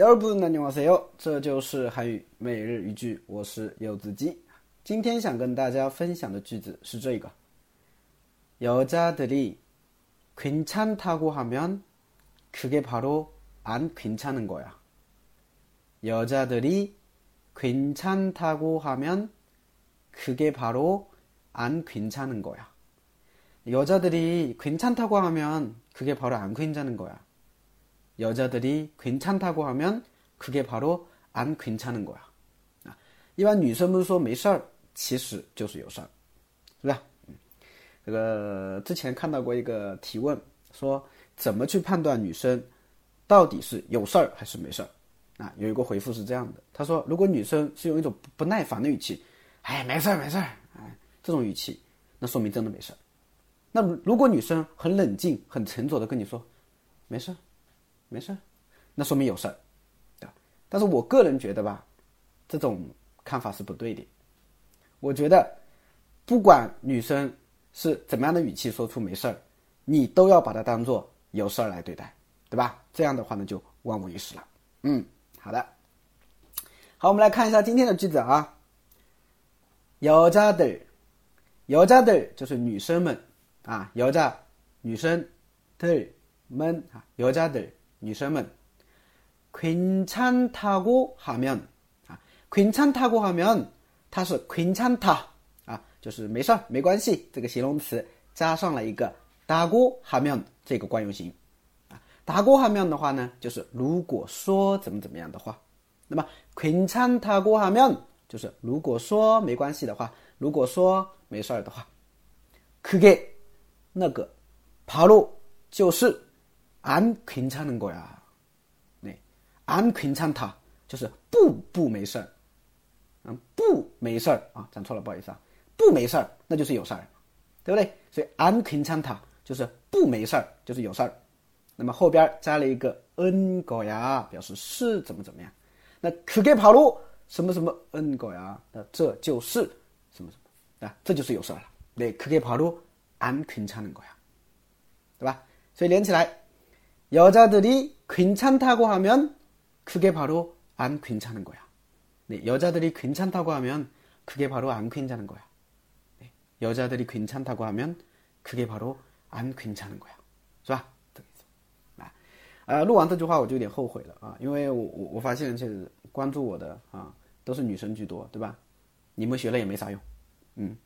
여러분 안녕하세요. 这就是韩语每日一句，我是柚子鸡。今天想跟大家分享的句子是这个：여자들이괜찮다고하면그게바로안괜찮은거야。 여자들이괜찮다고하면그게바로안괜찮은거야。 여자들이괜찮다고하면그게바로안괜찮은거야。 여자들이괜찮다고하면그게바로안괜찮은거야啊，一般女生们说没事儿，其实就是有事儿，是吧？嗯，这个之前看到过一个提问，说怎么去判断女生到底是有事儿还是没事儿啊？有一个回复是这样的，他说，如果女生是用一种不耐烦的语气，哎，没事儿没事儿，哎，这种语气，那说明真的没事儿。那如果女生很冷静、很沉着的跟你说，没事儿。 没事那说明有事对吧？但是我个人觉得吧这种看法是不对的。我觉得不管女生是怎么样的语气说出没事你都要把它当做有事来对待对吧？这样的话呢就万无一失了。嗯好的。好我们来看一下今天的句子啊。有家的有家的就是女生们啊有家女生对们啊有家的女生们，괜찮다고하면啊，괜찮다고하면它是괜찮다啊，就是没事儿没关系这个形容词加上了一个다고하면这个惯用型啊，다고하면的话呢，就是如果说怎么怎么样的话，那么괜찮다고하면就是如果说没关系的话，如果说没事儿的话，그게那个바로就是。 안괜찮은거 야， 네안괜찮다就是不不没事儿，嗯不没事儿啊，讲错了不好意思啊，不没事儿那就是有事儿，对不对？所以안괜찮다就是不没事儿就是有事儿，那么后边加了一个은거 야， 表示是怎么怎么样。那그게바로什么什么은거 야， 那这就是什么什么啊，这就是有事儿了。네그게바로안괜찮은거 야， 对吧？所以连起来。 여자들이 괜찮다고 하면 그게 바로 안 괜찮은 거야. 네, 여자들이 괜찮다고 하면 그게 바로 안 괜찮은 거야. 네, 여자들이 괜찮다고 하면 그게 바로 안 괜찮은 거야. 是吧？啊，录完这句话我就有点后悔了啊，因为我我我发现其实关注我的啊都是女生居多，对吧？你们学了也没啥用，嗯。